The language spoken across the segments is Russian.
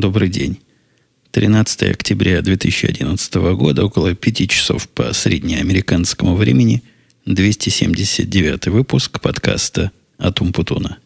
Добрый день. 13 октября 2011 года, около 5 часов по среднеамериканскому времени, 279 выпуск подкаста от Умпутуна.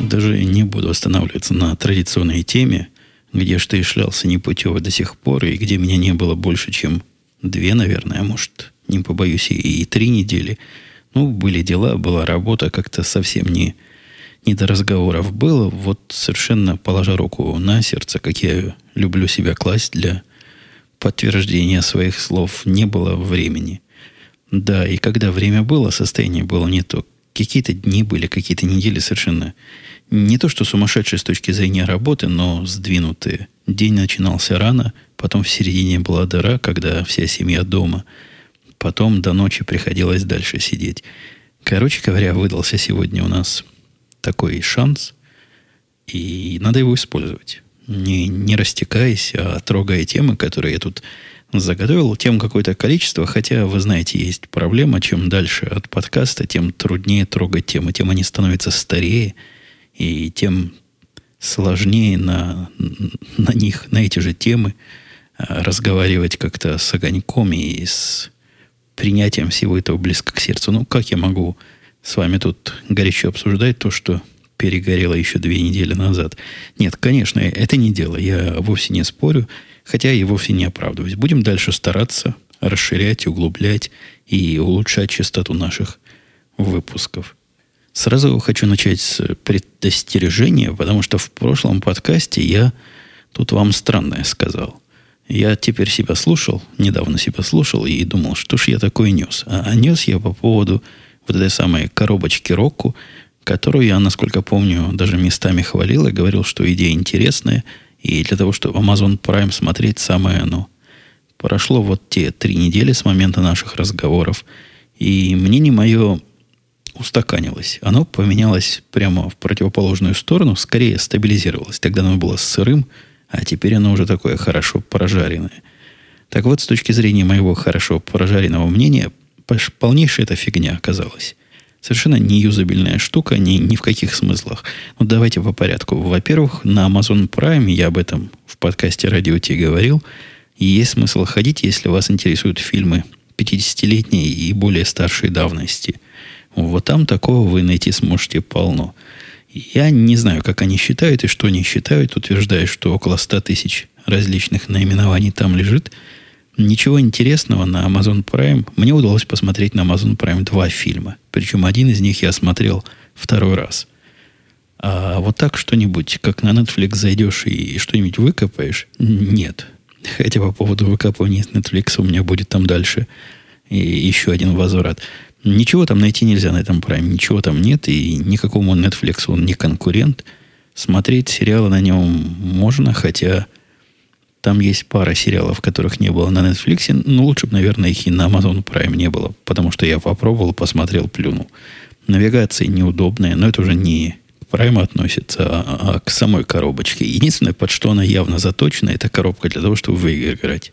Даже не буду останавливаться на традиционной теме, где что и шлялся непутево до сих пор, и где меня не было больше, чем две, наверное, а может, не побоюсь, и, и три недели. Ну, были дела, была работа, как-то совсем не, не до разговоров было. Вот совершенно положа руку на сердце, как я люблю себя класть для подтверждения своих слов, не было времени. Да, и когда время было, состояние было не то. Какие-то дни были, какие-то недели совершенно не то что сумасшедшие с точки зрения работы, но сдвинутые. День начинался рано, потом в середине была дыра, когда вся семья дома. Потом до ночи приходилось дальше сидеть. Короче говоря, выдался сегодня у нас такой шанс, и надо его использовать. Не, не растекаясь, а трогая темы, которые я тут заготовил, тем какое-то количество, хотя, вы знаете, есть проблема, чем дальше от подкаста, тем труднее трогать темы, тем они становятся старее – и тем сложнее на, на них, на эти же темы а, разговаривать как-то с огоньком и с принятием всего этого близко к сердцу. Ну, как я могу с вами тут горячо обсуждать то, что перегорело еще две недели назад? Нет, конечно, это не дело. Я вовсе не спорю, хотя и вовсе не оправдываюсь. Будем дальше стараться расширять, углублять и улучшать частоту наших выпусков. Сразу хочу начать с предостережения, потому что в прошлом подкасте я тут вам странное сказал. Я теперь себя слушал, недавно себя слушал и думал, что ж я такой нес. А, а нес я по поводу вот этой самой коробочки Рокку, которую я, насколько помню, даже местами хвалил и говорил, что идея интересная, и для того, чтобы Amazon Prime смотреть самое оно. Прошло вот те три недели с момента наших разговоров, и мнение мое устаканилось. Оно поменялось прямо в противоположную сторону, скорее стабилизировалось. Тогда оно было сырым, а теперь оно уже такое хорошо прожаренное. Так вот, с точки зрения моего хорошо прожаренного мнения, полнейшая эта фигня оказалась. Совершенно неюзабельная штука, ни, ни в каких смыслах. Ну, давайте по порядку. Во-первых, на Amazon Prime, я об этом в подкасте «Радио Ти» говорил, есть смысл ходить, если вас интересуют фильмы 50-летней и более старшей давности – вот там такого вы найти сможете полно. Я не знаю, как они считают и что они считают, утверждая, что около 100 тысяч различных наименований там лежит. Ничего интересного на Amazon Prime. Мне удалось посмотреть на Amazon Prime два фильма. Причем один из них я смотрел второй раз. А вот так что-нибудь, как на Netflix зайдешь и что-нибудь выкопаешь, нет. Хотя по поводу выкапывания с Netflix у меня будет там дальше и еще один возврат. Ничего там найти нельзя на этом Prime, ничего там нет, и никакому Netflix он не конкурент. Смотреть сериалы на нем можно, хотя там есть пара сериалов, которых не было на Netflix, но лучше бы, наверное, их и на Amazon Prime не было, потому что я попробовал, посмотрел, плюнул. Навигация неудобная, но это уже не к Prime относится, а, а к самой коробочке. Единственное, под что она явно заточена, это коробка для того, чтобы в игры играть.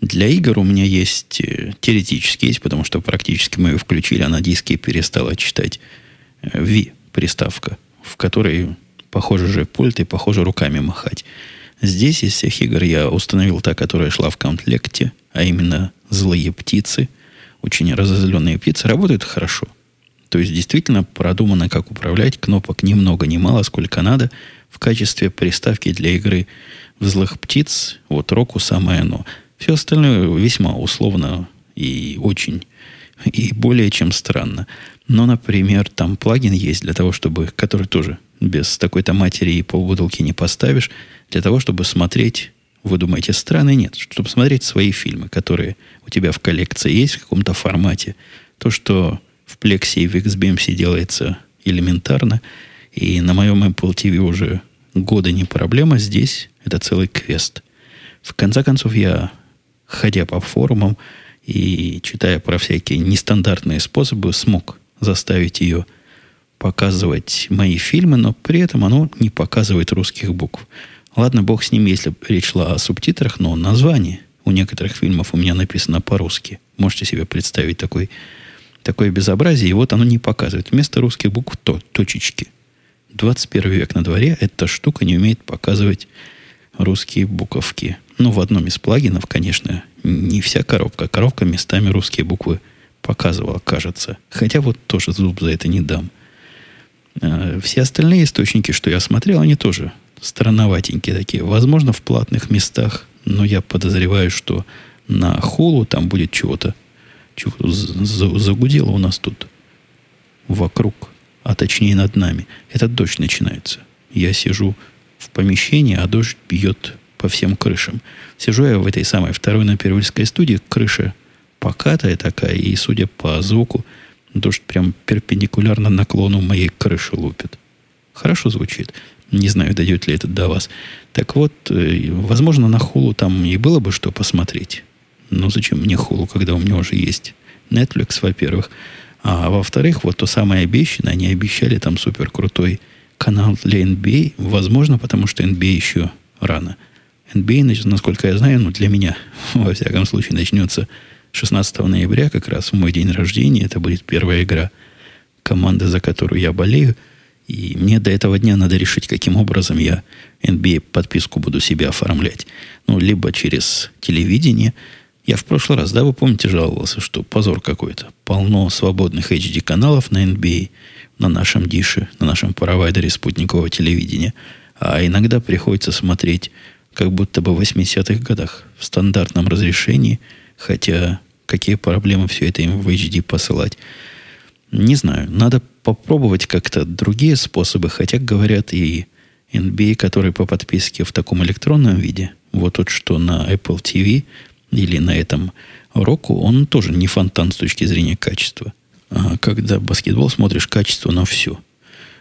Для игр у меня есть, э, теоретически есть, потому что практически мы ее включили, а на диске перестала читать V э, приставка, в которой похоже же пульт и похоже руками махать. Здесь из всех игр я установил та, которая шла в комплекте, а именно злые птицы, очень разозленные птицы, работают хорошо. То есть действительно продумано, как управлять. Кнопок ни много ни мало, сколько надо. В качестве приставки для игры в злых птиц, вот Року самое оно. Все остальное весьма условно и очень, и более чем странно. Но, например, там плагин есть для того, чтобы, который тоже без такой-то матери и полбутылки не поставишь, для того, чтобы смотреть, вы думаете, страны нет, чтобы смотреть свои фильмы, которые у тебя в коллекции есть в каком-то формате. То, что в Plex и в XBMC делается элементарно, и на моем Apple TV уже года не проблема, здесь это целый квест. В конце концов, я ходя по форумам и читая про всякие нестандартные способы, смог заставить ее показывать мои фильмы, но при этом оно не показывает русских букв. Ладно, бог с ним, если речь шла о субтитрах, но название у некоторых фильмов у меня написано по-русски. Можете себе представить такой, такое безобразие, и вот оно не показывает. Вместо русских букв то, точечки. 21 век на дворе, эта штука не умеет показывать русские буковки. Ну, в одном из плагинов, конечно, не вся коробка. Коробка местами русские буквы показывала, кажется. Хотя вот тоже зуб за это не дам. А, все остальные источники, что я смотрел, они тоже странноватенькие такие. Возможно, в платных местах, но я подозреваю, что на холу там будет чего-то. Чего загудело у нас тут вокруг, а точнее над нами. Этот дождь начинается. Я сижу в помещении, а дождь бьет по всем крышам. Сижу я в этой самой второй на Первильской студии, крыша покатая такая, и, судя по звуку, дождь прям перпендикулярно наклону моей крыши лупит. Хорошо звучит. Не знаю, дойдет ли это до вас. Так вот, э, возможно, на хулу там и было бы что посмотреть. Но зачем мне хулу, когда у меня уже есть Netflix, во-первых. А во-вторых, вот то самое обещанное, они обещали там супер крутой канал для NBA. Возможно, потому что NBA еще рано – NBA, насколько я знаю, ну, для меня, во всяком случае, начнется 16 ноября, как раз в мой день рождения. Это будет первая игра команды, за которую я болею. И мне до этого дня надо решить, каким образом я NBA подписку буду себе оформлять. Ну, либо через телевидение. Я в прошлый раз, да, вы помните, жаловался, что позор какой-то. Полно свободных HD-каналов на NBA, на нашем дише, на нашем провайдере спутникового телевидения. А иногда приходится смотреть как будто бы в 80-х годах в стандартном разрешении, хотя какие проблемы все это им в HD посылать. Не знаю, надо попробовать как-то другие способы, хотя говорят и NBA, который по подписке в таком электронном виде, вот тот, что на Apple TV или на этом Roku, он тоже не фонтан с точки зрения качества. А когда баскетбол смотришь, качество на все.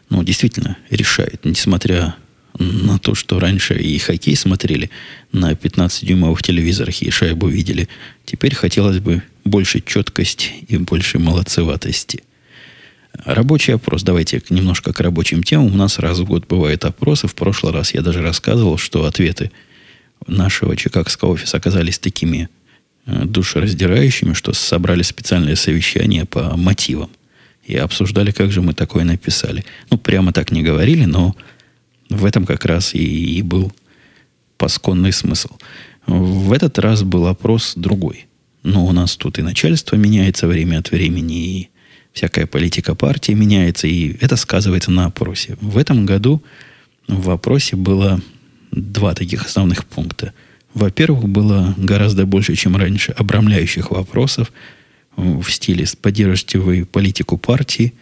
Ну, действительно, решает, несмотря на то, что раньше и хоккей смотрели на 15-дюймовых телевизорах и шайбу видели. Теперь хотелось бы больше четкости и больше молодцеватости. Рабочий опрос. Давайте немножко к рабочим темам. У нас раз в год бывают опросы. В прошлый раз я даже рассказывал, что ответы нашего чикагского офиса оказались такими э, душераздирающими, что собрали специальное совещание по мотивам. И обсуждали, как же мы такое написали. Ну, прямо так не говорили, но в этом как раз и, и был пасконный смысл. В этот раз был опрос другой. Но у нас тут и начальство меняется время от времени, и всякая политика партии меняется, и это сказывается на опросе. В этом году в опросе было два таких основных пункта. Во-первых, было гораздо больше, чем раньше, обрамляющих вопросов в стиле «Поддержите вы политику партии?»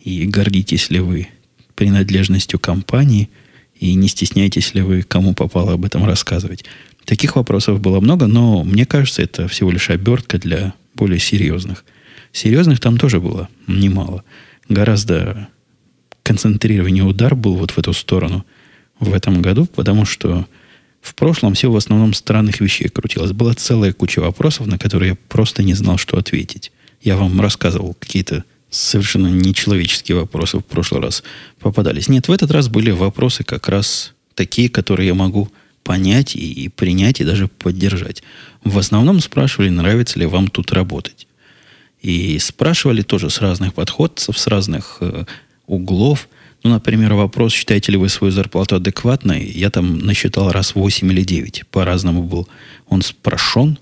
и «Гордитесь ли вы принадлежностью компании?» – и не стесняйтесь ли вы, кому попало об этом рассказывать. Таких вопросов было много, но мне кажется, это всего лишь обертка для более серьезных. Серьезных там тоже было немало. Гораздо концентрированнее удар был вот в эту сторону в этом году, потому что в прошлом все в основном странных вещей крутилось. Была целая куча вопросов, на которые я просто не знал, что ответить. Я вам рассказывал какие-то совершенно нечеловеческие вопросы в прошлый раз попадались. Нет, в этот раз были вопросы как раз такие, которые я могу понять и, и принять, и даже поддержать. В основном спрашивали, нравится ли вам тут работать. И спрашивали тоже с разных подходцев, с разных э, углов. Ну, например, вопрос, считаете ли вы свою зарплату адекватной? Я там насчитал раз 8 или 9. По-разному был он спрашен.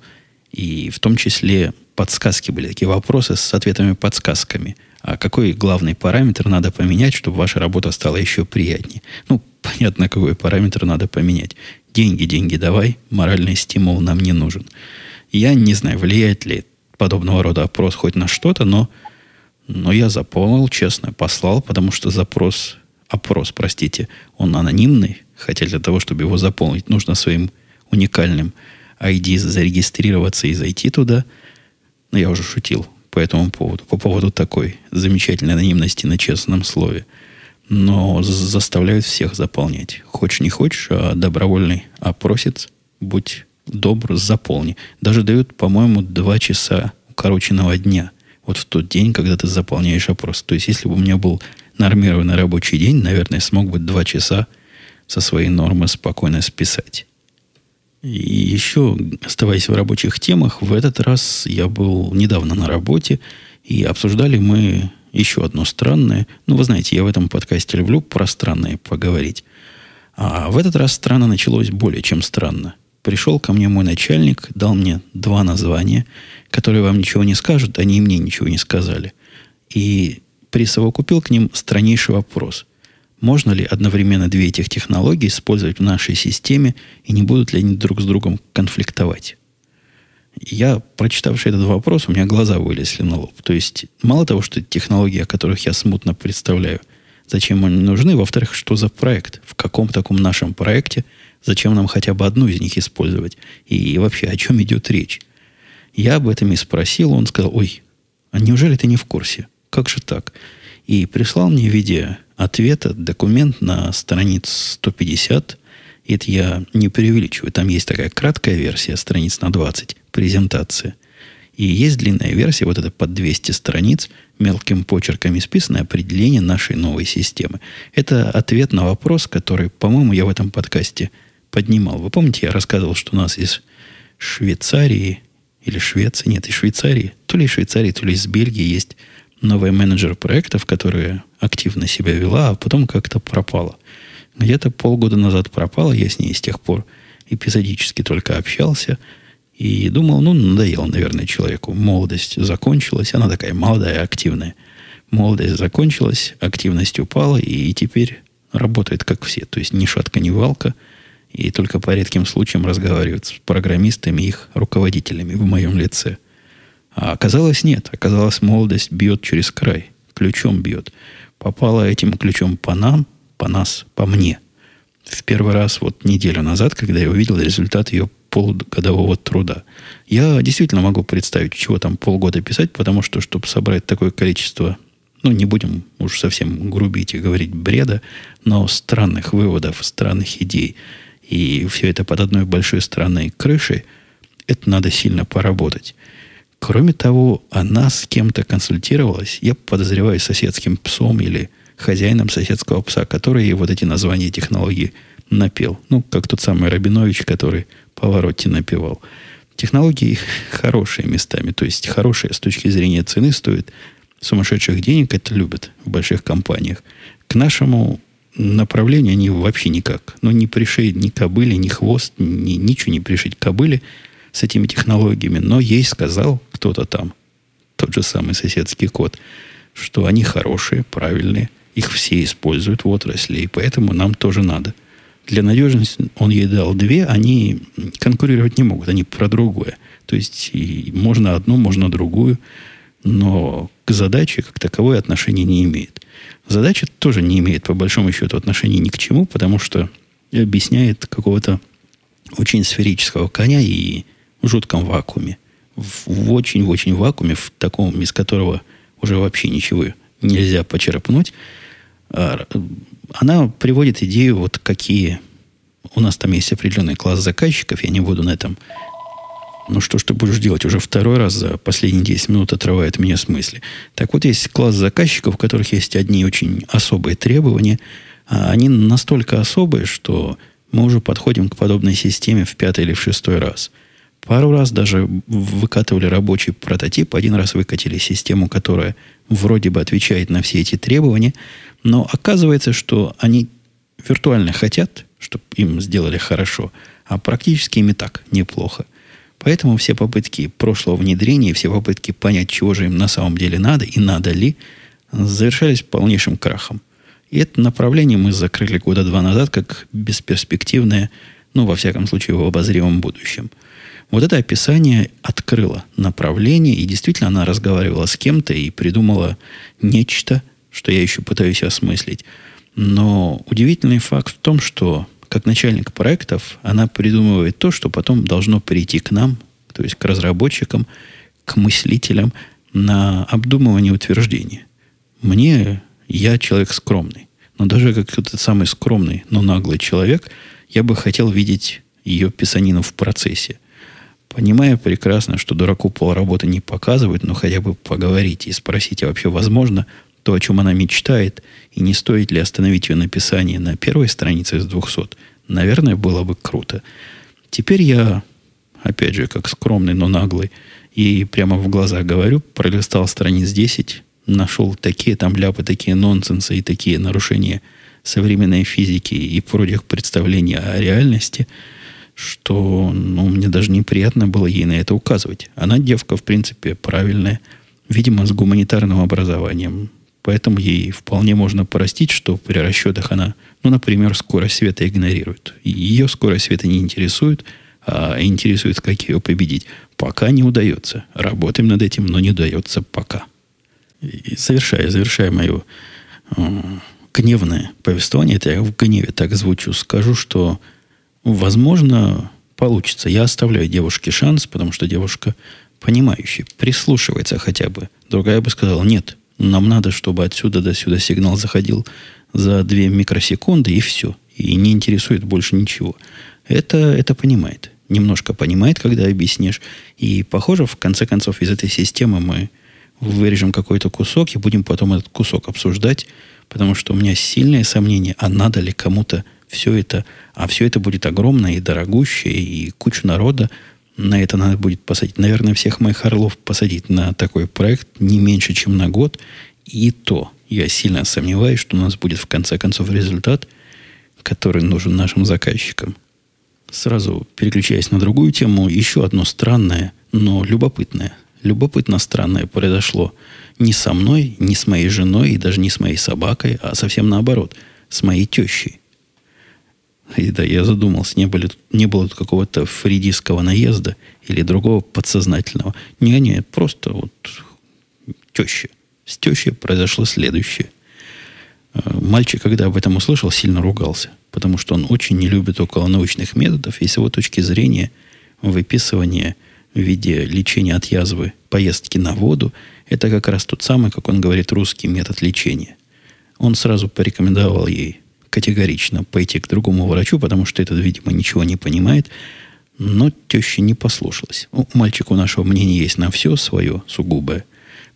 И в том числе подсказки были, такие вопросы с ответами-подсказками. А какой главный параметр надо поменять, чтобы ваша работа стала еще приятнее? Ну, понятно, какой параметр надо поменять. Деньги, деньги давай, моральный стимул нам не нужен. Я не знаю, влияет ли подобного рода опрос хоть на что-то, но, но я заполнил, честно, послал, потому что запрос, опрос, простите, он анонимный, хотя для того, чтобы его заполнить, нужно своим уникальным ID зарегистрироваться и зайти туда – но я уже шутил по этому поводу, по поводу такой замечательной анонимности на честном слове. Но заставляют всех заполнять. Хочешь, не хочешь, а добровольный опросец, будь добр, заполни. Даже дают, по-моему, два часа укороченного дня. Вот в тот день, когда ты заполняешь опрос. То есть, если бы у меня был нормированный рабочий день, наверное, смог бы два часа со своей нормы спокойно списать. И еще, оставаясь в рабочих темах, в этот раз я был недавно на работе, и обсуждали мы еще одно странное. Ну, вы знаете, я в этом подкасте люблю про странное поговорить. А в этот раз странно началось более чем странно. Пришел ко мне мой начальник, дал мне два названия, которые вам ничего не скажут, они и мне ничего не сказали. И присовокупил к ним страннейший вопрос. Можно ли одновременно две этих технологии использовать в нашей системе, и не будут ли они друг с другом конфликтовать? Я, прочитавший этот вопрос, у меня глаза вылезли на лоб. То есть, мало того, что технологии, о которых я смутно представляю, зачем они нужны, во-вторых, что за проект, в каком таком нашем проекте, зачем нам хотя бы одну из них использовать, и вообще о чем идет речь. Я об этом и спросил, он сказал, ой, а неужели ты не в курсе? Как же так? И прислал мне в виде ответа документ на страниц 150. Это я не преувеличиваю. Там есть такая краткая версия, страниц на 20, презентация. И есть длинная версия, вот это под 200 страниц, мелким почерком исписанное определение нашей новой системы. Это ответ на вопрос, который, по-моему, я в этом подкасте поднимал. Вы помните, я рассказывал, что у нас из Швейцарии или Швеции, нет, из Швейцарии, то ли из Швейцарии, то ли из Бельгии есть новый менеджер проектов, которая активно себя вела, а потом как-то пропала. Где-то полгода назад пропала, я с ней с тех пор эпизодически только общался и думал, ну, надоел, наверное, человеку. Молодость закончилась, она такая молодая, активная. Молодость закончилась, активность упала, и теперь работает как все. То есть ни шатка, ни валка – и только по редким случаям разговаривают с программистами и их руководителями в моем лице. А оказалось нет. Оказалось, молодость бьет через край. Ключом бьет. Попала этим ключом по нам, по нас, по мне. В первый раз вот неделю назад, когда я увидел результат ее полугодового труда. Я действительно могу представить, чего там полгода писать, потому что, чтобы собрать такое количество, ну, не будем уж совсем грубить и говорить бреда, но странных выводов, странных идей – и все это под одной большой странной крышей, это надо сильно поработать. Кроме того, она с кем-то консультировалась, я подозреваю, соседским псом или хозяином соседского пса, который ей вот эти названия технологий напел. Ну, как тот самый Рабинович, который Поворотти напевал. Технологии хорошие местами, то есть хорошие с точки зрения цены стоят сумасшедших денег, это любят в больших компаниях. К нашему направление они вообще никак. Ну, не пришить ни кобыли, ни хвост, ни, ничего не пришить кобыли с этими технологиями. Но ей сказал кто-то там, тот же самый соседский код, что они хорошие, правильные, их все используют в отрасли, и поэтому нам тоже надо. Для надежности он ей дал две, они конкурировать не могут, они про другое. То есть можно одну, можно другую, но к задаче как таковой отношения не имеет. Задача тоже не имеет, по большому счету, отношения ни к чему, потому что объясняет какого-то очень сферического коня и жутком вакууме. В очень-очень вакууме, в таком, из которого уже вообще ничего нельзя почерпнуть. А, она приводит идею, вот какие... У нас там есть определенный класс заказчиков, я не буду на этом ну что ж ты будешь делать? Уже второй раз за последние 10 минут отрывает меня с мысли. Так вот, есть класс заказчиков, у которых есть одни очень особые требования. А они настолько особые, что мы уже подходим к подобной системе в пятый или в шестой раз. Пару раз даже выкатывали рабочий прототип, один раз выкатили систему, которая вроде бы отвечает на все эти требования, но оказывается, что они виртуально хотят, чтобы им сделали хорошо, а практически им и так неплохо. Поэтому все попытки прошлого внедрения, все попытки понять, чего же им на самом деле надо и надо ли, завершались полнейшим крахом. И это направление мы закрыли года два назад как бесперспективное, ну, во всяком случае, в обозримом будущем. Вот это описание открыло направление, и действительно она разговаривала с кем-то и придумала нечто, что я еще пытаюсь осмыслить. Но удивительный факт в том, что как начальник проектов, она придумывает то, что потом должно прийти к нам, то есть к разработчикам, к мыслителям на обдумывание утверждения. Мне, я человек скромный, но даже как этот самый скромный, но наглый человек, я бы хотел видеть ее писанину в процессе. Понимая прекрасно, что дураку полработы не показывают, но хотя бы поговорить и спросить, а вообще возможно то, о чем она мечтает, и не стоит ли остановить ее написание на первой странице из 200, наверное, было бы круто. Теперь я, опять же, как скромный, но наглый, и прямо в глаза говорю, пролистал страниц 10, нашел такие там ляпы, такие нонсенсы и такие нарушения современной физики и прочих представлений о реальности, что ну, мне даже неприятно было ей на это указывать. Она девка, в принципе, правильная, видимо, с гуманитарным образованием. Поэтому ей вполне можно простить, что при расчетах она, ну, например, скорость света игнорирует. Ее скорость света не интересует, а интересует, как ее победить. Пока не удается. Работаем над этим, но не удается пока. И завершая, завершая мое э, гневное повествование, это я в гневе так звучу, скажу, что, возможно, получится. Я оставляю девушке шанс, потому что девушка понимающая, прислушивается хотя бы. Другая бы сказала, нет, нам надо, чтобы отсюда до сюда сигнал заходил за 2 микросекунды, и все. И не интересует больше ничего. Это, это понимает. Немножко понимает, когда объяснишь. И, похоже, в конце концов, из этой системы мы вырежем какой-то кусок и будем потом этот кусок обсуждать, потому что у меня сильное сомнение, а надо ли кому-то все это, а все это будет огромное и дорогущее, и кучу народа на это надо будет посадить. Наверное, всех моих орлов посадить на такой проект не меньше, чем на год. И то я сильно сомневаюсь, что у нас будет в конце концов результат, который нужен нашим заказчикам. Сразу переключаясь на другую тему, еще одно странное, но любопытное. Любопытно странное произошло не со мной, не с моей женой и даже не с моей собакой, а совсем наоборот, с моей тещей. И да, я задумался, не, были, не было тут какого-то фридистского наезда или другого подсознательного. Не, не, просто вот теща. С тещей произошло следующее. Э, мальчик, когда об этом услышал, сильно ругался, потому что он очень не любит околонаучных методов, и с его точки зрения выписывание в виде лечения от язвы поездки на воду – это как раз тот самый, как он говорит, русский метод лечения. Он сразу порекомендовал ей категорично пойти к другому врачу, потому что этот, видимо, ничего не понимает. Но теща не послушалась. У мальчика нашего мнения есть на все свое сугубое.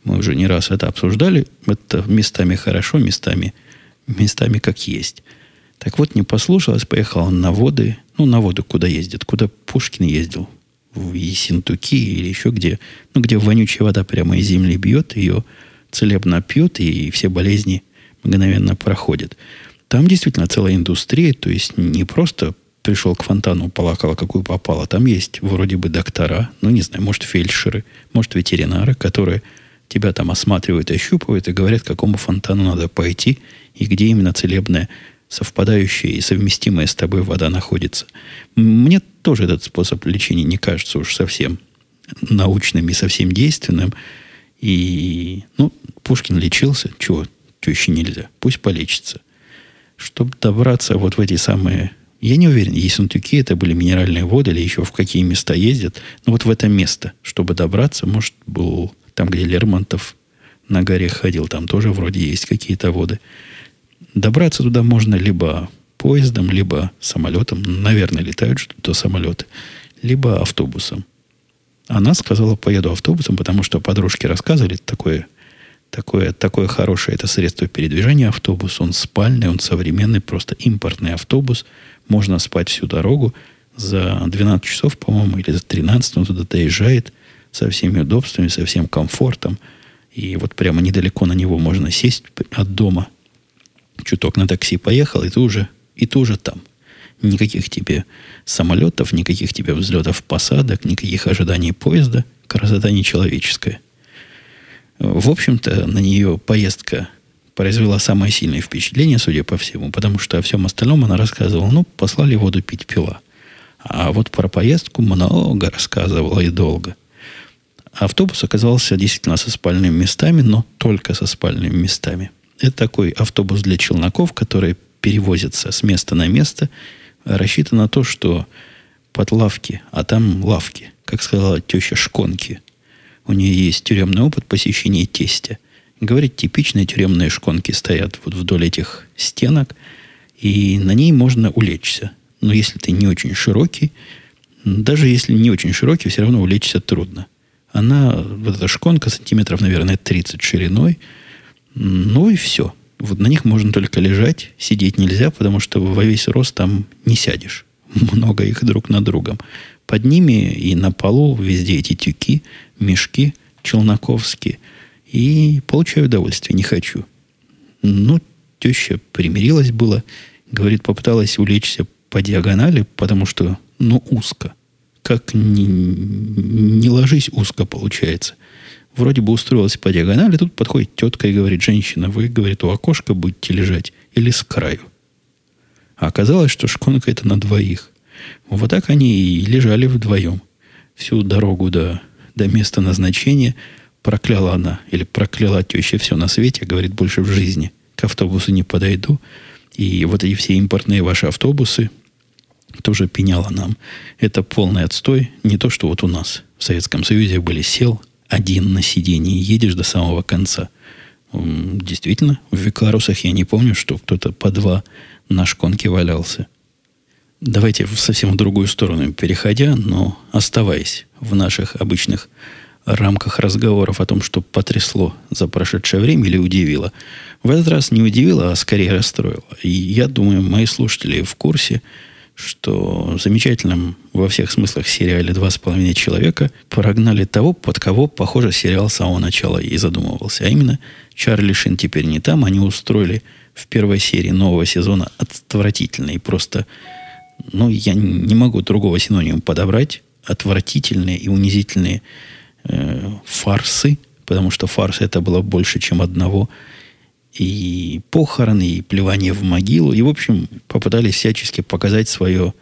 Мы уже не раз это обсуждали. Это местами хорошо, местами, местами как есть. Так вот, не послушалась, поехала на воды. Ну, на воду куда ездит? Куда Пушкин ездил? В Ессентуки или еще где. Ну, где вонючая вода прямо из земли бьет, ее целебно пьет, и все болезни мгновенно проходят. Там действительно целая индустрия, то есть не просто пришел к фонтану, полакала, какую попало. Там есть вроде бы доктора, ну, не знаю, может, фельдшеры, может, ветеринары, которые тебя там осматривают, ощупывают и говорят, к какому фонтану надо пойти и где именно целебная, совпадающая и совместимая с тобой вода находится. Мне тоже этот способ лечения не кажется уж совсем научным и совсем действенным. И, ну, Пушкин лечился, чего теще нельзя. Пусть полечится чтобы добраться вот в эти самые... Я не уверен, Ессентуки это были минеральные воды или еще в какие места ездят. Но вот в это место, чтобы добраться, может, был там, где Лермонтов на горе ходил, там тоже вроде есть какие-то воды. Добраться туда можно либо поездом, либо самолетом. Наверное, летают что-то самолеты. Либо автобусом. Она сказала, поеду автобусом, потому что подружки рассказывали такое Такое, такое хорошее это средство передвижения автобус. Он спальный, он современный, просто импортный автобус. Можно спать всю дорогу. За 12 часов, по-моему, или за 13 он туда доезжает со всеми удобствами, со всем комфортом. И вот прямо недалеко на него можно сесть от дома. Чуток на такси поехал, и ты уже, и ты уже там. Никаких тебе самолетов, никаких тебе взлетов, посадок, никаких ожиданий поезда. Красота нечеловеческая. В общем-то, на нее поездка произвела самое сильное впечатление, судя по всему, потому что о всем остальном она рассказывала, ну, послали воду пить пила. А вот про поездку много рассказывала и долго. Автобус оказался действительно со спальными местами, но только со спальными местами. Это такой автобус для челноков, который перевозится с места на место, рассчитан на то, что под лавки, а там лавки, как сказала теща, шконки – у нее есть тюремный опыт посещения тестя. Говорит, типичные тюремные шконки стоят вот вдоль этих стенок, и на ней можно улечься. Но если ты не очень широкий, даже если не очень широкий, все равно улечься трудно. Она, вот эта шконка, сантиметров, наверное, 30 шириной, Ну и все. Вот на них можно только лежать, сидеть нельзя, потому что во весь рост там не сядешь. Много их друг на другом. Под ними и на полу везде эти тюки, мешки челноковские. И получаю удовольствие, не хочу. Ну, теща примирилась было. Говорит, попыталась улечься по диагонали, потому что, ну, узко. Как не, не ложись, узко получается. Вроде бы устроилась по диагонали, тут подходит тетка и говорит, женщина, вы, говорит, у окошка будете лежать или с краю. А оказалось, что шконка это на двоих. Вот так они и лежали вдвоем. Всю дорогу до, до места назначения прокляла она, или прокляла теща все на свете, говорит, больше в жизни к автобусу не подойду. И вот эти все импортные ваши автобусы, тоже пеняла нам. Это полный отстой. Не то, что вот у нас в Советском Союзе были сел один на сиденье и едешь до самого конца. Действительно, в Викарусах я не помню, что кто-то по два на шконке валялся. Давайте в совсем другую сторону переходя, но оставаясь в наших обычных рамках разговоров о том, что потрясло за прошедшее время или удивило. В этот раз не удивило, а скорее расстроило. И я думаю, мои слушатели в курсе, что замечательным во всех смыслах сериале «Два с половиной человека» прогнали того, под кого, похоже, сериал с самого начала и задумывался. А именно, Чарли Шин теперь не там, они устроили в первой серии нового сезона отвратительный, просто, ну, я не могу другого синонима подобрать, отвратительные и унизительные э, фарсы, потому что фарс это было больше, чем одного – и похороны, и плевание в могилу. И, в общем, попытались всячески показать свое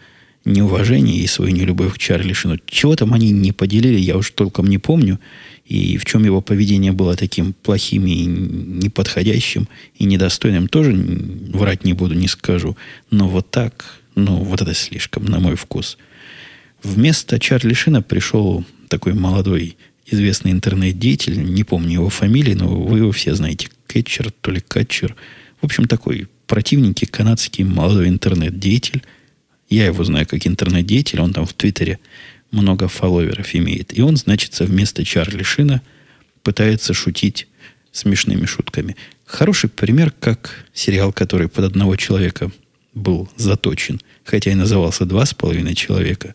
неуважение и свою нелюбовь к Чарли Шину. Чего там они не поделили, я уж толком не помню. И в чем его поведение было таким плохим и неподходящим, и недостойным, тоже врать не буду, не скажу. Но вот так, ну, вот это слишком, на мой вкус. Вместо Чарли Шина пришел такой молодой известный интернет-деятель, не помню его фамилии, но вы его все знаете, Кетчер, то ли Катчер. В общем, такой противненький канадский молодой интернет-деятель. Я его знаю как интернет-деятель, он там в Твиттере много фолловеров имеет. И он, значит, вместо Чарли Шина пытается шутить смешными шутками. Хороший пример, как сериал, который под одного человека был заточен, хотя и назывался «Два с половиной человека»,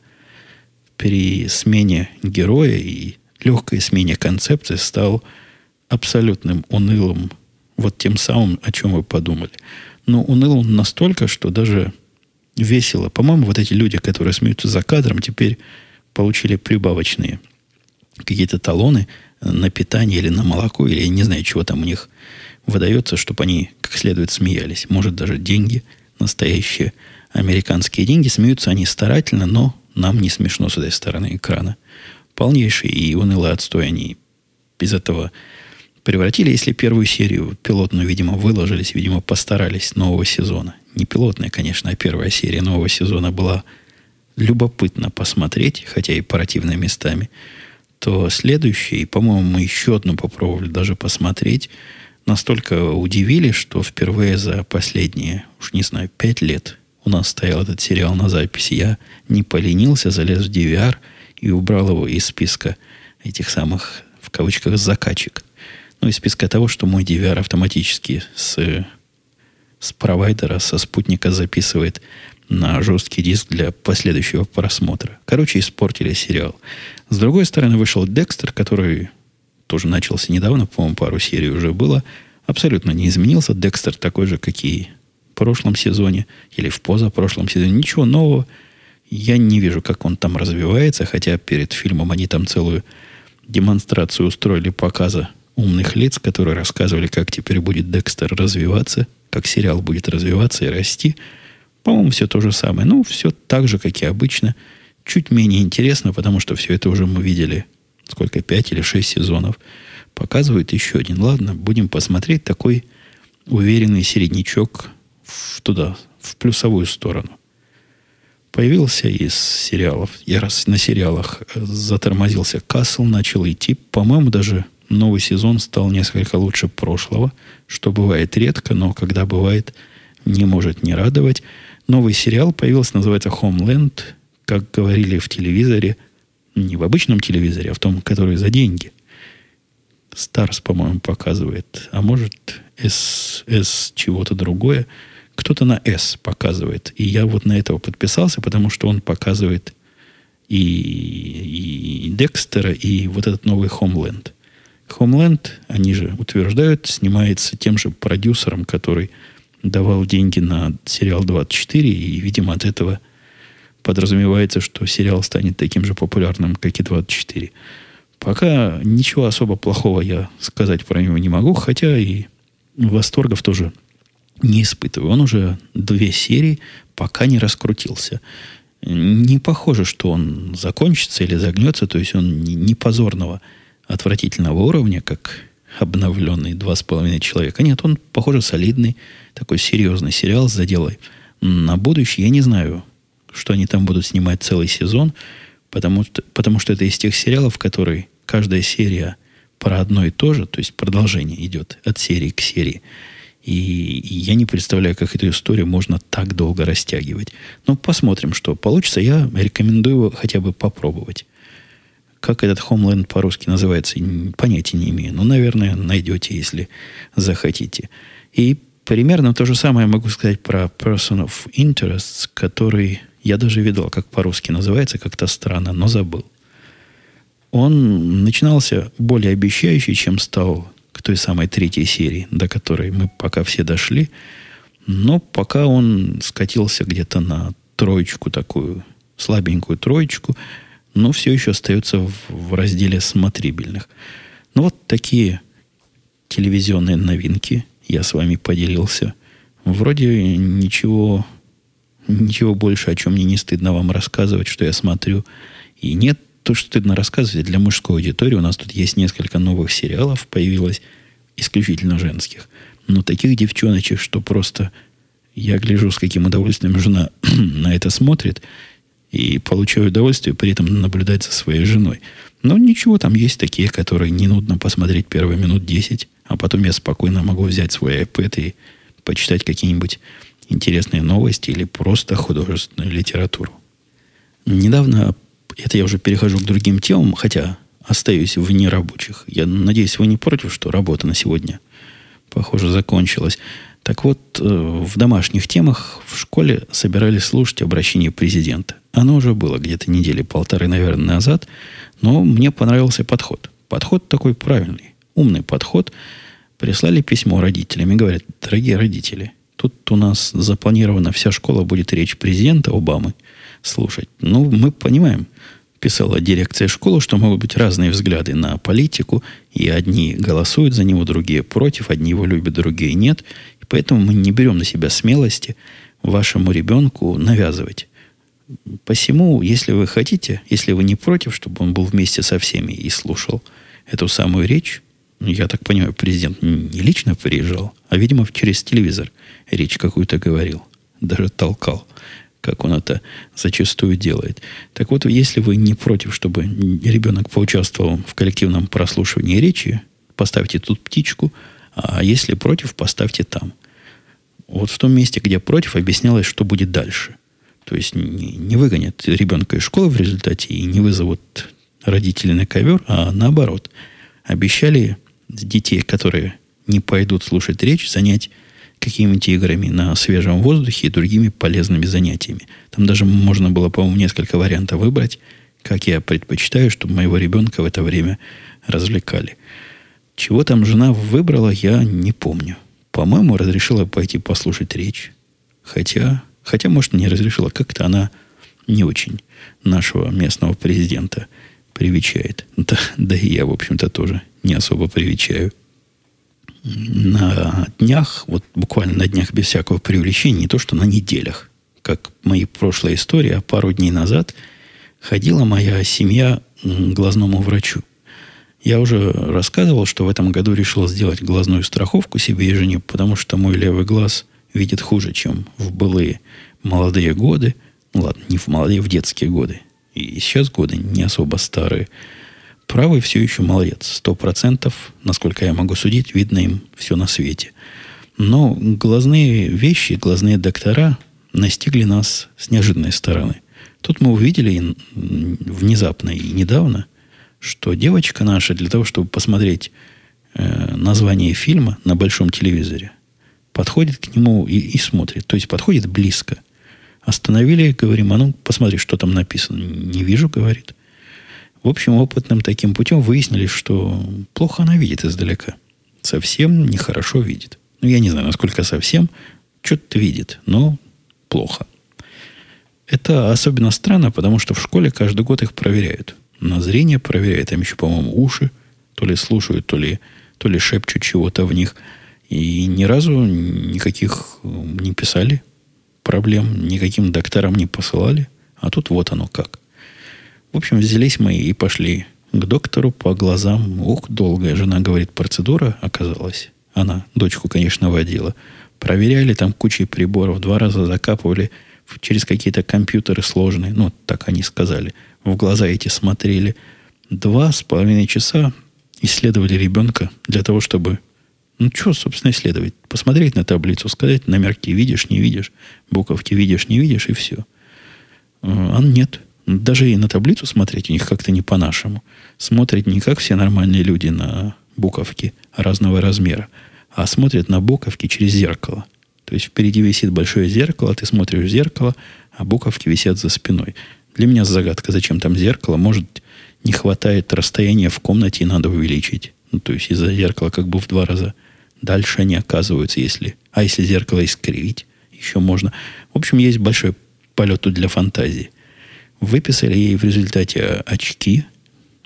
при смене героя и легкой смене концепции стал абсолютным унылым вот тем самым, о чем вы подумали. Но уныл он настолько, что даже весело. По-моему, вот эти люди, которые смеются за кадром, теперь получили прибавочные какие-то талоны на питание или на молоко, или я не знаю, чего там у них выдается, чтобы они как следует смеялись. Может, даже деньги, настоящие американские деньги. Смеются они старательно, но нам не смешно с этой стороны экрана. Полнейший и унылый отстой они без этого превратили, если первую серию пилотную, видимо, выложились, видимо, постарались нового сезона. Не пилотная, конечно, а первая серия нового сезона была любопытно посмотреть, хотя и противно местами, то следующий, по-моему, мы еще одну попробовали даже посмотреть, настолько удивили, что впервые за последние, уж не знаю, пять лет у нас стоял этот сериал на записи. Я не поленился, залез в DVR и убрал его из списка этих самых, в кавычках, закачек ну, из списка того, что мой DVR автоматически с, с провайдера, со спутника записывает на жесткий диск для последующего просмотра. Короче, испортили сериал. С другой стороны, вышел Декстер, который тоже начался недавно, по-моему, пару серий уже было. Абсолютно не изменился. Декстер такой же, как и в прошлом сезоне или в позапрошлом сезоне. Ничего нового. Я не вижу, как он там развивается, хотя перед фильмом они там целую демонстрацию устроили показа умных лиц, которые рассказывали, как теперь будет Декстер развиваться, как сериал будет развиваться и расти. По-моему, все то же самое. Ну, все так же, как и обычно. Чуть менее интересно, потому что все это уже мы видели сколько, пять или шесть сезонов. Показывает еще один. Ладно, будем посмотреть такой уверенный середнячок в, туда, в плюсовую сторону. Появился из сериалов. Я раз на сериалах затормозился. Касл начал идти. По-моему, даже новый сезон стал несколько лучше прошлого, что бывает редко, но когда бывает, не может не радовать. Новый сериал появился, называется Homeland, как говорили в телевизоре, не в обычном телевизоре, а в том, который за деньги. Старс, по-моему, показывает. А может, S, S чего-то другое. Кто-то на S показывает. И я вот на этого подписался, потому что он показывает и, и Декстера, и вот этот новый Homeland. Homeland, они же утверждают, снимается тем же продюсером, который давал деньги на сериал 24, и, видимо, от этого подразумевается, что сериал станет таким же популярным, как и 24. Пока ничего особо плохого я сказать про него не могу, хотя и восторгов тоже не испытываю. Он уже две серии пока не раскрутился. Не похоже, что он закончится или загнется, то есть он не позорного, отвратительного уровня, как обновленный два с половиной человека. Нет, он, похоже, солидный, такой серьезный сериал с заделой на будущее. Я не знаю, что они там будут снимать целый сезон, потому, потому что это из тех сериалов, которые каждая серия про одно и то же, то есть продолжение идет от серии к серии. И, я не представляю, как эту историю можно так долго растягивать. Но посмотрим, что получится. Я рекомендую его хотя бы попробовать. Как этот Homeland по-русски называется, понятия не имею. Но, наверное, найдете, если захотите. И примерно то же самое могу сказать про Person of Interest, который я даже видел, как по-русски называется, как-то странно, но забыл. Он начинался более обещающий, чем стал к той самой третьей серии, до которой мы пока все дошли. Но пока он скатился где-то на троечку такую, слабенькую троечку, но все еще остается в, в разделе смотрибельных. Ну вот такие телевизионные новинки я с вами поделился. Вроде ничего Ничего больше, о чем мне не стыдно вам рассказывать, что я смотрю. И нет то, что стыдно рассказывать для мужской аудитории. У нас тут есть несколько новых сериалов, появилось исключительно женских. Но таких девчоночек, что просто я гляжу, с каким удовольствием жена на это смотрит и получаю удовольствие, при этом наблюдать за своей женой. Но ничего, там есть такие, которые не нудно посмотреть первые минут 10, а потом я спокойно могу взять свой iPad и почитать какие-нибудь интересные новости или просто художественную литературу. Недавно, это я уже перехожу к другим темам, хотя остаюсь в нерабочих. Я надеюсь, вы не против, что работа на сегодня, похоже, закончилась. Так вот, э, в домашних темах в школе собирались слушать обращение президента. Оно уже было где-то недели полторы, наверное, назад, но мне понравился подход. Подход такой правильный, умный подход. Прислали письмо родителям и говорят, дорогие родители, Тут у нас запланирована вся школа будет речь президента Обамы слушать. Ну, мы понимаем, писала дирекция школы, что могут быть разные взгляды на политику, и одни голосуют за него, другие против, одни его любят, другие нет. И поэтому мы не берем на себя смелости вашему ребенку навязывать. Посему, если вы хотите, если вы не против, чтобы он был вместе со всеми и слушал эту самую речь, я так понимаю, президент не лично приезжал, а, видимо, через телевизор речь какую-то говорил. Даже толкал, как он это зачастую делает. Так вот, если вы не против, чтобы ребенок поучаствовал в коллективном прослушивании речи, поставьте тут птичку, а если против, поставьте там. Вот в том месте, где против, объяснялось, что будет дальше. То есть не, выгонят ребенка из школы в результате и не вызовут родителей на ковер, а наоборот. Обещали детей, которые не пойдут слушать речь, занять какими-нибудь играми на свежем воздухе и другими полезными занятиями. Там даже можно было, по-моему, несколько вариантов выбрать, как я предпочитаю, чтобы моего ребенка в это время развлекали. Чего там жена выбрала, я не помню. По-моему, разрешила пойти послушать речь. Хотя, хотя, может, не разрешила. Как-то она не очень нашего местного президента привечает. Да, да и я, в общем-то, тоже не особо привечаю на днях, вот буквально на днях без всякого привлечения, не то что на неделях, как мои прошлые истории, а пару дней назад ходила моя семья к глазному врачу. Я уже рассказывал, что в этом году решил сделать глазную страховку себе и жене, потому что мой левый глаз видит хуже, чем в былые молодые годы. Ну ладно, не в молодые, в детские годы. И сейчас годы не особо старые. Правый все еще молодец. Сто процентов, насколько я могу судить, видно им все на свете. Но глазные вещи, глазные доктора настигли нас с неожиданной стороны. Тут мы увидели внезапно и недавно, что девочка наша для того, чтобы посмотреть э, название фильма на большом телевизоре. Подходит к нему и, и смотрит. То есть подходит близко. Остановили, говорим, а ну посмотри, что там написано. Не вижу, говорит. В общем, опытным таким путем выяснили, что плохо она видит издалека. Совсем нехорошо видит. Ну, я не знаю, насколько совсем. Что-то видит, но плохо. Это особенно странно, потому что в школе каждый год их проверяют. На зрение проверяют. Там еще, по-моему, уши то ли слушают, то ли, то ли шепчут чего-то в них. И ни разу никаких не писали проблем, никаким докторам не посылали. А тут вот оно как. В общем, взялись мы и пошли к доктору по глазам. Ух, долгая жена говорит, процедура оказалась. Она дочку, конечно, водила. Проверяли там кучей приборов, два раза закапывали через какие-то компьютеры сложные. Ну, так они сказали. В глаза эти смотрели. Два с половиной часа исследовали ребенка для того, чтобы... Ну, что, собственно, исследовать? Посмотреть на таблицу, сказать, номерки видишь, не видишь, буковки видишь, не видишь, и все. А нет. Даже и на таблицу смотреть у них как-то не по-нашему. Смотрят не как все нормальные люди на буковки разного размера, а смотрят на буковки через зеркало. То есть впереди висит большое зеркало, ты смотришь в зеркало, а буковки висят за спиной. Для меня загадка, зачем там зеркало. Может, не хватает расстояния в комнате и надо увеличить. Ну, то есть из-за зеркала как бы в два раза дальше они оказываются, если... А если зеркало искривить, еще можно. В общем, есть большой полет тут для фантазии. Выписали ей в результате очки.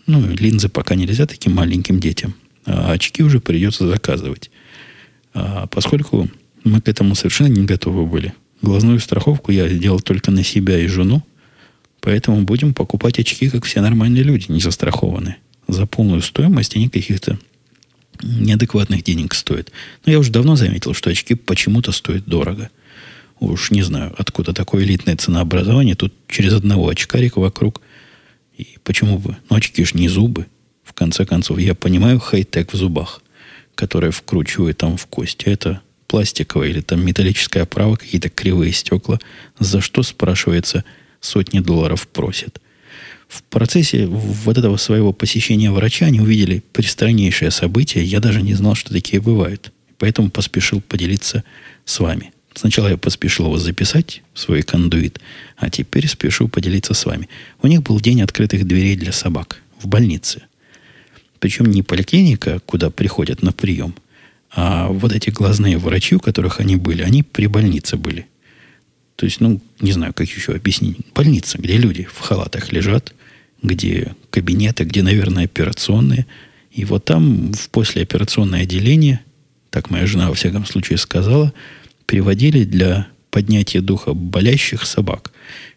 Ну, линзы пока нельзя таким маленьким детям. А очки уже придется заказывать. А поскольку мы к этому совершенно не готовы были. Глазную страховку я сделал только на себя и жену. Поэтому будем покупать очки, как все нормальные люди, не застрахованные. За полную стоимость они каких-то неадекватных денег стоят. Но я уже давно заметил, что очки почему-то стоят дорого – Уж не знаю, откуда такое элитное ценообразование. Тут через одного очкарика вокруг. И почему бы? Ну, очки ж не зубы. В конце концов, я понимаю хай-тек в зубах, которые вкручивают там в кости. Это пластиковая или там металлическая оправа, какие-то кривые стекла. За что, спрашивается, сотни долларов просят. В процессе вот этого своего посещения врача они увидели пристраннейшее событие. Я даже не знал, что такие бывают. Поэтому поспешил поделиться с вами. Сначала я поспешил его записать в свой кондуит, а теперь спешу поделиться с вами. У них был день открытых дверей для собак в больнице. Причем не поликлиника, куда приходят на прием, а вот эти глазные врачи, у которых они были, они при больнице были. То есть, ну, не знаю, как еще объяснить. Больница, где люди в халатах лежат, где кабинеты, где, наверное, операционные. И вот там в послеоперационное отделение, так моя жена во всяком случае сказала, переводили для поднятия духа болящих собак.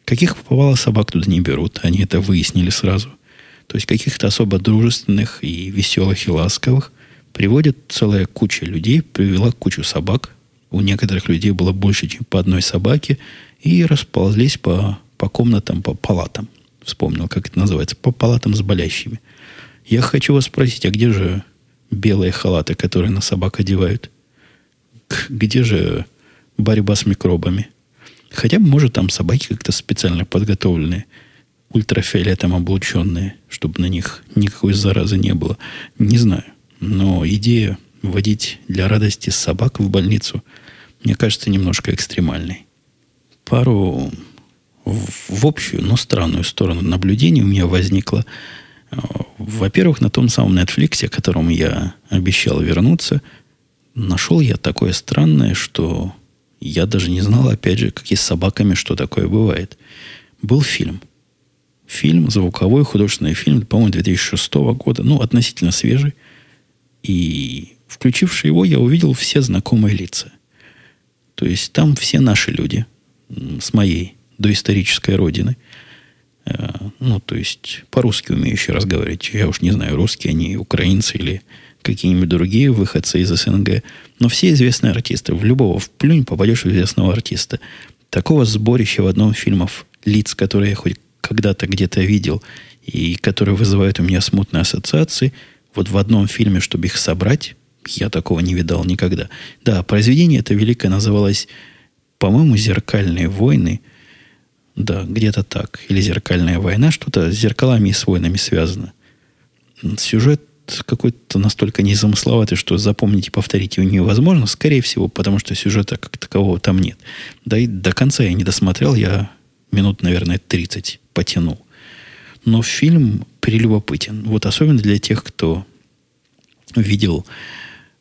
Каких попало собак туда не берут, они это выяснили сразу. То есть каких-то особо дружественных и веселых и ласковых приводят целая куча людей, привела кучу собак. У некоторых людей было больше, чем по одной собаке, и расползлись по, по комнатам, по палатам. Вспомнил, как это называется, по палатам с болящими. Я хочу вас спросить, а где же белые халаты, которые на собак одевают? Где же борьба с микробами. Хотя, может, там собаки как-то специально подготовленные, ультрафиолетом облученные, чтобы на них никакой заразы не было. Не знаю. Но идея вводить для радости собак в больницу, мне кажется, немножко экстремальной. Пару в общую, но странную сторону наблюдений у меня возникло. Во-первых, на том самом Netflix, к которому я обещал вернуться, нашел я такое странное, что я даже не знал, опять же, как и с собаками, что такое бывает. Был фильм. Фильм, звуковой художественный фильм, по-моему, 2006 года, ну, относительно свежий. И включивший его, я увидел все знакомые лица. То есть там все наши люди с моей доисторической родины. Э, ну, то есть по-русски умеющие разговаривать. Я уж не знаю, русские они, украинцы или какие-нибудь другие выходцы из СНГ. Но все известные артисты. В любого вплюнь попадешь в известного артиста. Такого сборища в одном фильмов лиц, которые я хоть когда-то где-то видел, и которые вызывают у меня смутные ассоциации, вот в одном фильме, чтобы их собрать, я такого не видал никогда. Да, произведение это великое называлось, по-моему, «Зеркальные войны». Да, где-то так. Или «Зеркальная война». Что-то с зеркалами и с войнами связано. Сюжет какой-то настолько незамысловатый, что запомнить и повторить его невозможно, скорее всего, потому что сюжета как такового там нет. Да и до конца я не досмотрел, я минут, наверное, 30 потянул. Но фильм прелюбопытен. Вот особенно для тех, кто видел,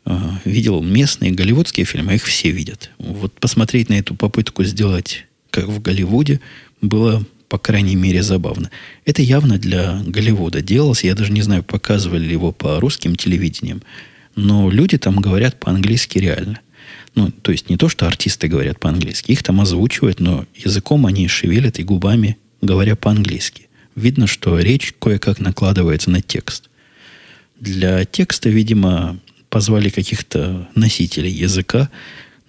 э, видел местные голливудские фильмы, их все видят. Вот посмотреть на эту попытку сделать, как в Голливуде, было по крайней мере, забавно. Это явно для Голливуда делалось. Я даже не знаю, показывали ли его по русским телевидениям. Но люди там говорят по-английски реально. Ну, то есть не то, что артисты говорят по-английски. Их там озвучивают, но языком они шевелят и губами говоря по-английски. Видно, что речь кое-как накладывается на текст. Для текста, видимо, позвали каких-то носителей языка.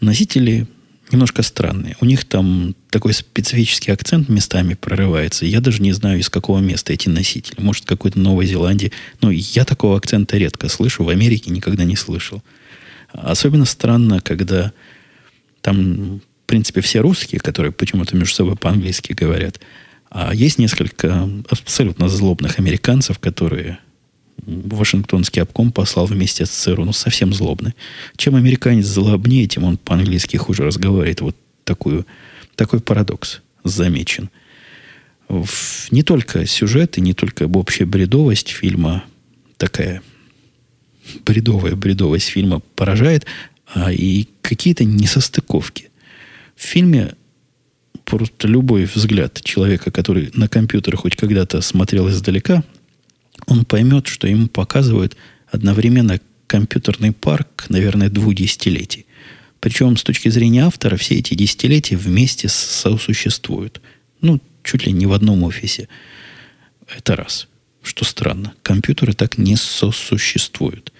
Носители немножко странные. У них там такой специфический акцент местами прорывается. Я даже не знаю, из какого места эти носители. Может, какой-то Новой Зеландии. Но я такого акцента редко слышу. В Америке никогда не слышал. Особенно странно, когда там, в принципе, все русские, которые почему-то между собой по-английски говорят. А есть несколько абсолютно злобных американцев, которые Вашингтонский обком послал вместе с ЦРУ. Ну, совсем злобный. Чем американец злобнее, тем он по-английски хуже разговаривает. Вот такую, такой парадокс замечен. В, не только сюжет и не только общая бредовость фильма, такая бредовая бредовость фильма поражает, а и какие-то несостыковки. В фильме просто любой взгляд человека, который на компьютер хоть когда-то смотрел издалека, он поймет, что ему показывают одновременно компьютерный парк, наверное, двух десятилетий. Причем с точки зрения автора все эти десятилетия вместе сосуществуют. Ну, чуть ли не в одном офисе. Это раз. Что странно. Компьютеры так не сосуществуют.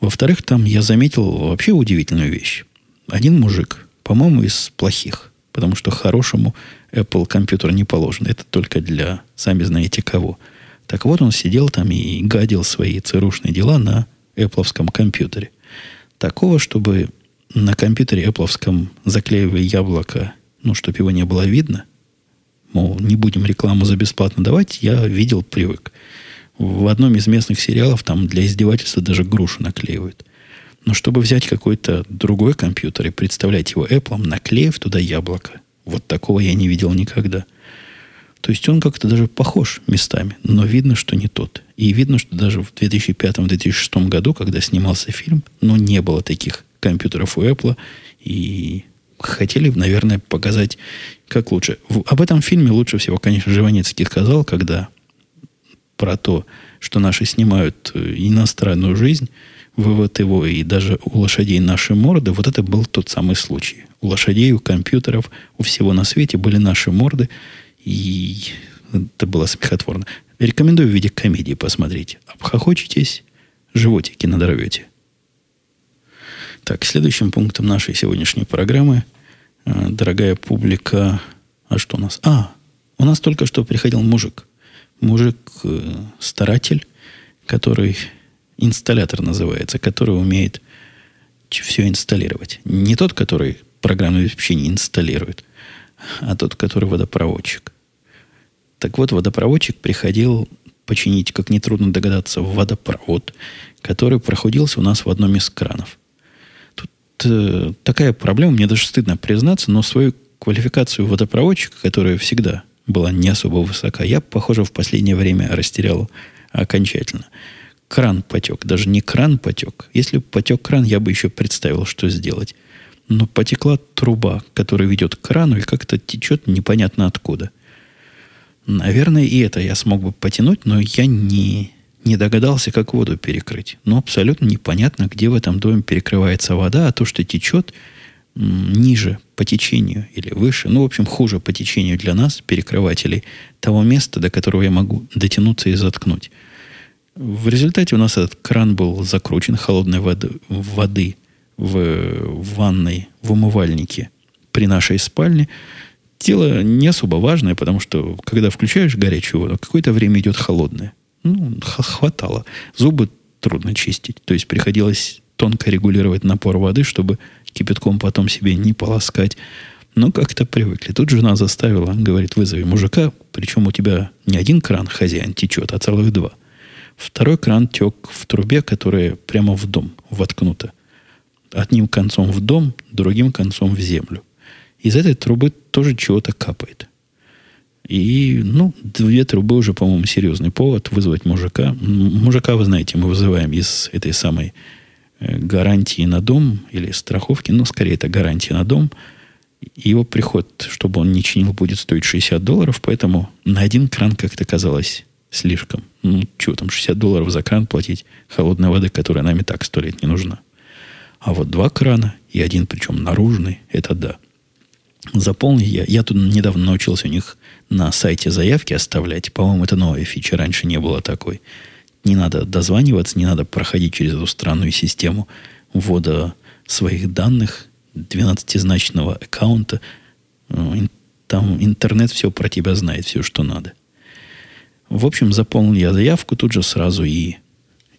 Во-вторых, там я заметил вообще удивительную вещь. Один мужик, по-моему, из плохих, потому что хорошему Apple компьютер не положен. Это только для, сами знаете кого – так вот, он сидел там и гадил свои ЦРУшные дела на Apple компьютере. Такого, чтобы на компьютере Apple заклеивали яблоко, ну, чтобы его не было видно, мол, не будем рекламу за бесплатно давать, я видел, привык. В одном из местных сериалов там для издевательства даже грушу наклеивают. Но чтобы взять какой-то другой компьютер и представлять его Apple, наклеив туда яблоко, вот такого я не видел никогда. То есть он как-то даже похож местами, но видно, что не тот. И видно, что даже в 2005-2006 году, когда снимался фильм, ну, не было таких компьютеров у Apple. И хотели, наверное, показать, как лучше. В, об этом фильме лучше всего, конечно, Живанецкий сказал, когда про то, что наши снимают э, иностранную жизнь, вывод его и даже у лошадей наши морды, вот это был тот самый случай. У лошадей, у компьютеров, у всего на свете были наши морды, и это было смехотворно. Рекомендую в виде комедии посмотреть. Обхохочетесь, животики надорвете. Так, следующим пунктом нашей сегодняшней программы, э, дорогая публика, а что у нас? А, у нас только что приходил мужик. Мужик-старатель, э, который инсталлятор называется, который умеет все инсталлировать. Не тот, который программное обеспечение инсталирует, а тот, который водопроводчик. Так вот, водопроводчик приходил починить, как нетрудно догадаться, водопровод, который проходился у нас в одном из кранов. Тут э, такая проблема, мне даже стыдно признаться, но свою квалификацию водопроводчика, которая всегда была не особо высока, я, похоже, в последнее время растерял окончательно. Кран потек, даже не кран потек. Если бы потек кран, я бы еще представил, что сделать. Но потекла труба, которая ведет к крану и как-то течет непонятно откуда – Наверное, и это я смог бы потянуть, но я не, не догадался, как воду перекрыть. Но абсолютно непонятно, где в этом доме перекрывается вода, а то, что течет ниже по течению или выше, ну, в общем, хуже по течению для нас, перекрывателей, того места, до которого я могу дотянуться и заткнуть. В результате у нас этот кран был закручен холодной воды, воды в, в ванной, в умывальнике при нашей спальне – Дело не особо важное, потому что, когда включаешь горячую воду, какое-то время идет холодное. Ну, хватало. Зубы трудно чистить. То есть приходилось тонко регулировать напор воды, чтобы кипятком потом себе не полоскать. Но как-то привыкли. Тут жена заставила, говорит, вызови мужика, причем у тебя не один кран хозяин течет, а целых два. Второй кран тек в трубе, которая прямо в дом воткнута. Одним концом в дом, другим концом в землю. Из этой трубы тоже чего-то капает. И, ну, две трубы уже, по-моему, серьезный повод вызвать мужика. Мужика, вы знаете, мы вызываем из этой самой э, гарантии на дом или страховки, ну, скорее, это гарантия на дом. Его приход, чтобы он не чинил, будет стоить 60 долларов, поэтому на один кран как-то казалось слишком. Ну, что там, 60 долларов за кран платить холодной воды, которая нам и так сто лет не нужна. А вот два крана, и один причем наружный, это да. Заполнить я. Я тут недавно научился у них на сайте заявки оставлять. По-моему, это новая фича. Раньше не было такой. Не надо дозваниваться, не надо проходить через эту странную систему ввода своих данных, 12-значного аккаунта. Ну, там интернет все про тебя знает, все, что надо. В общем, заполнил я заявку тут же сразу и,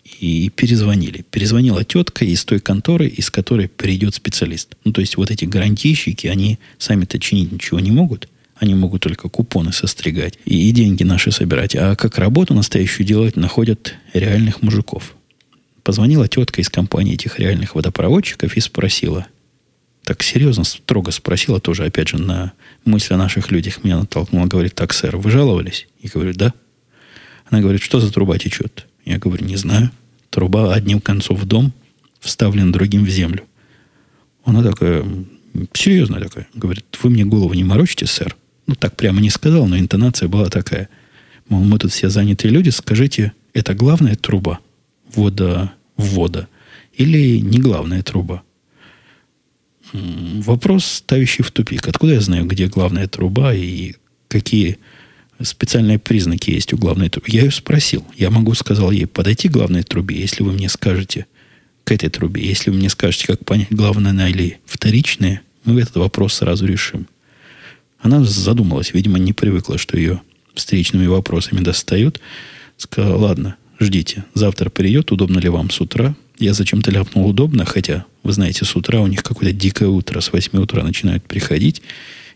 и перезвонили. Перезвонила тетка из той конторы, из которой придет специалист. Ну, то есть вот эти гарантийщики, они сами-то чинить ничего не могут. Они могут только купоны состригать и, и деньги наши собирать. А как работу настоящую делать, находят реальных мужиков. Позвонила тетка из компании этих реальных водопроводчиков и спросила. Так серьезно, строго спросила тоже, опять же, на мысль о наших людях меня натолкнула. Говорит, так, сэр, вы жаловались? И говорю, да. Она говорит, что за труба течет? Я говорю, не знаю. Труба одним концом в дом, вставлена другим в землю. Она такая, серьезная такая, говорит, вы мне голову не морочите, сэр. Ну, так прямо не сказал, но интонация была такая. Мол, мы тут все занятые люди, скажите, это главная труба вода, ввода или не главная труба? Вопрос, ставящий в тупик. Откуда я знаю, где главная труба и какие специальные признаки есть у главной трубы? Я ее спросил. Я могу, сказал ей, подойти к главной трубе, если вы мне скажете к этой трубе. Если вы мне скажете, как понять, главная она или вторичная, мы этот вопрос сразу решим. Она задумалась, видимо, не привыкла, что ее встречными вопросами достают. Сказала, ладно, ждите, завтра придет, удобно ли вам с утра. Я зачем-то ляпнул удобно, хотя, вы знаете, с утра у них какое-то дикое утро, с 8 утра начинают приходить.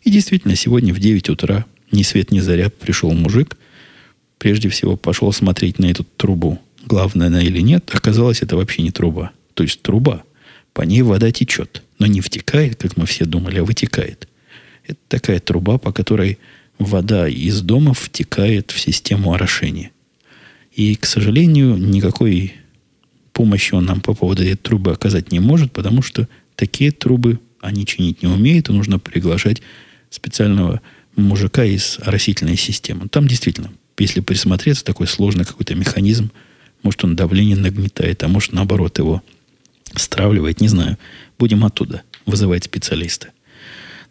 И действительно, сегодня в 9 утра, ни свет ни заря, пришел мужик. Прежде всего пошел смотреть на эту трубу. Главное, она или нет, оказалось, это вообще не труба. То есть труба. По ней вода течет, но не втекает, как мы все думали, а вытекает. Это такая труба, по которой вода из дома втекает в систему орошения. И, к сожалению, никакой помощи он нам по поводу этой трубы оказать не может, потому что такие трубы они чинить не умеют, и нужно приглашать специального мужика из оросительной системы. Там действительно, если присмотреться, такой сложный какой-то механизм, может, он давление нагнетает, а может, наоборот, его стравливает, не знаю. Будем оттуда вызывать специалиста.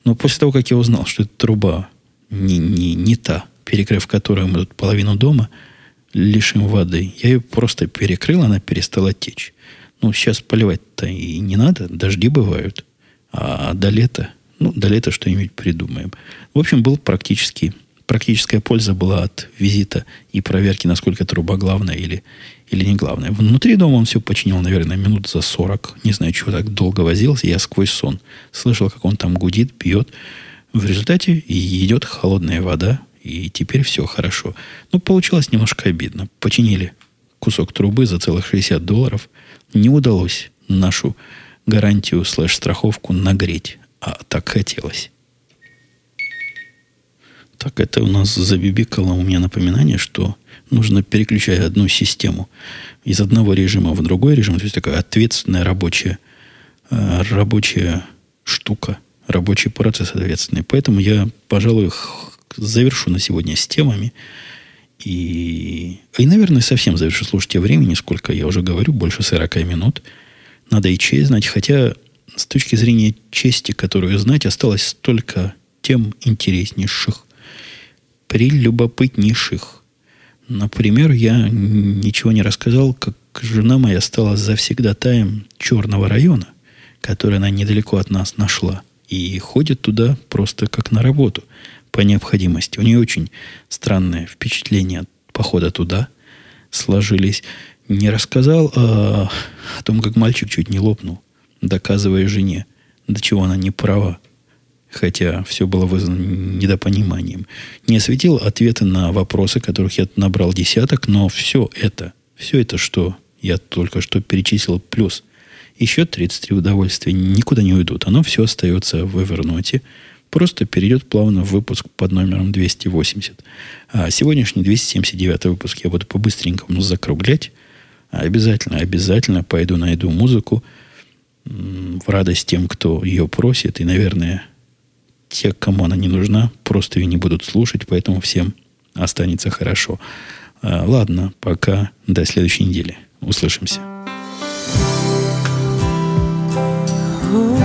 Но после того, как я узнал, что эта труба не, не, не та, перекрыв которую мы тут половину дома лишим воды, я ее просто перекрыл, она перестала течь. Ну, сейчас поливать-то и не надо, дожди бывают. А до лета, ну, до лета что-нибудь придумаем. В общем, был практически, практическая польза была от визита и проверки, насколько труба главная или, или не главное. Внутри дома он все починил, наверное, минут за 40. Не знаю, чего так долго возился. Я сквозь сон слышал, как он там гудит, пьет. В результате идет холодная вода, и теперь все хорошо. Ну, получилось немножко обидно. Починили кусок трубы за целых 60 долларов. Не удалось нашу гарантию слэш-страховку нагреть. А так хотелось. Так, это у нас забибикало у меня напоминание, что нужно переключать одну систему из одного режима в другой режим. То есть такая ответственная рабочая, э, рабочая штука, рабочий процесс ответственный. Поэтому я, пожалуй, завершу на сегодня с темами. И, и, наверное, совсем завершу. Слушайте, времени, сколько я уже говорю, больше 40 минут. Надо и честь знать. Хотя с точки зрения чести, которую знать, осталось столько тем интереснейших, прелюбопытнейших. Например, я ничего не рассказал, как жена моя стала завсегдатаем черного района, который она недалеко от нас нашла. И ходит туда просто как на работу по необходимости. У нее очень странное впечатление от похода туда сложились. Не рассказал а, о том, как мальчик чуть не лопнул, доказывая жене, до чего она не права хотя все было вызвано недопониманием. Не осветил ответы на вопросы, которых я набрал десяток, но все это, Все это, что я только что перечислил, плюс еще 33 удовольствия никуда не уйдут. Оно все остается в Evernote. Просто перейдет плавно в выпуск под номером 280. А сегодняшний 279 выпуск я буду по-быстренькому закруглять. Обязательно, обязательно пойду найду музыку в радость тем, кто ее просит. И, наверное, те, кому она не нужна, просто ее не будут слушать, поэтому всем останется хорошо. А, ладно, пока до следующей недели. Услышимся. If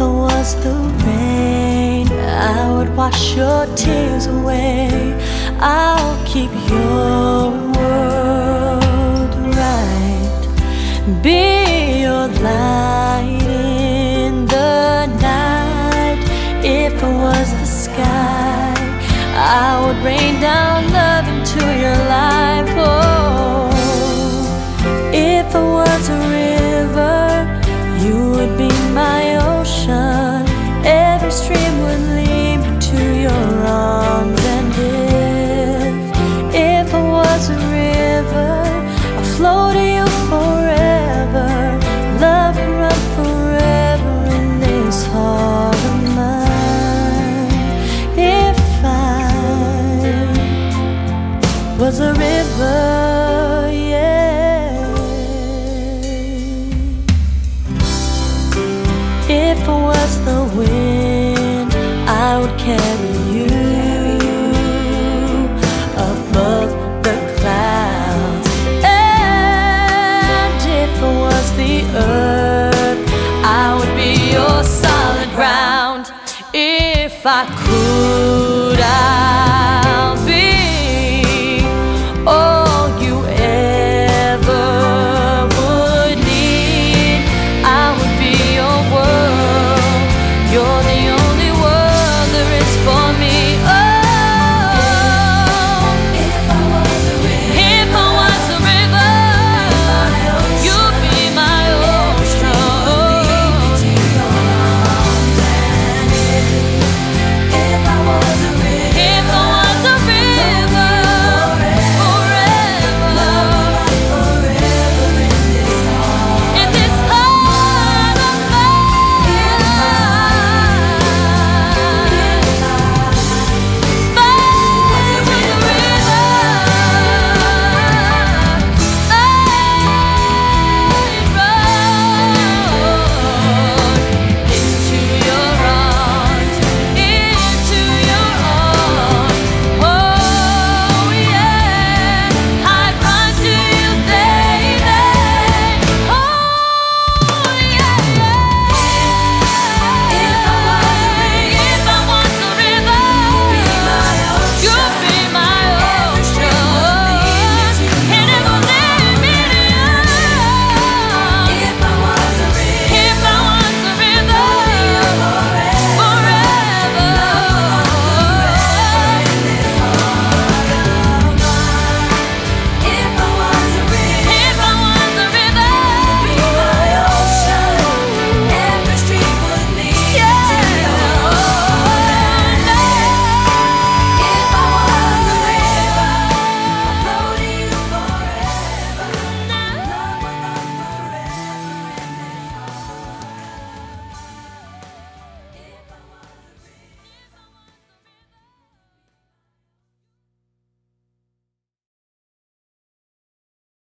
if I was the rain, I would wash your tears away. I'll keep your world right. Be your light in the night. If it was the sky, I would rain down love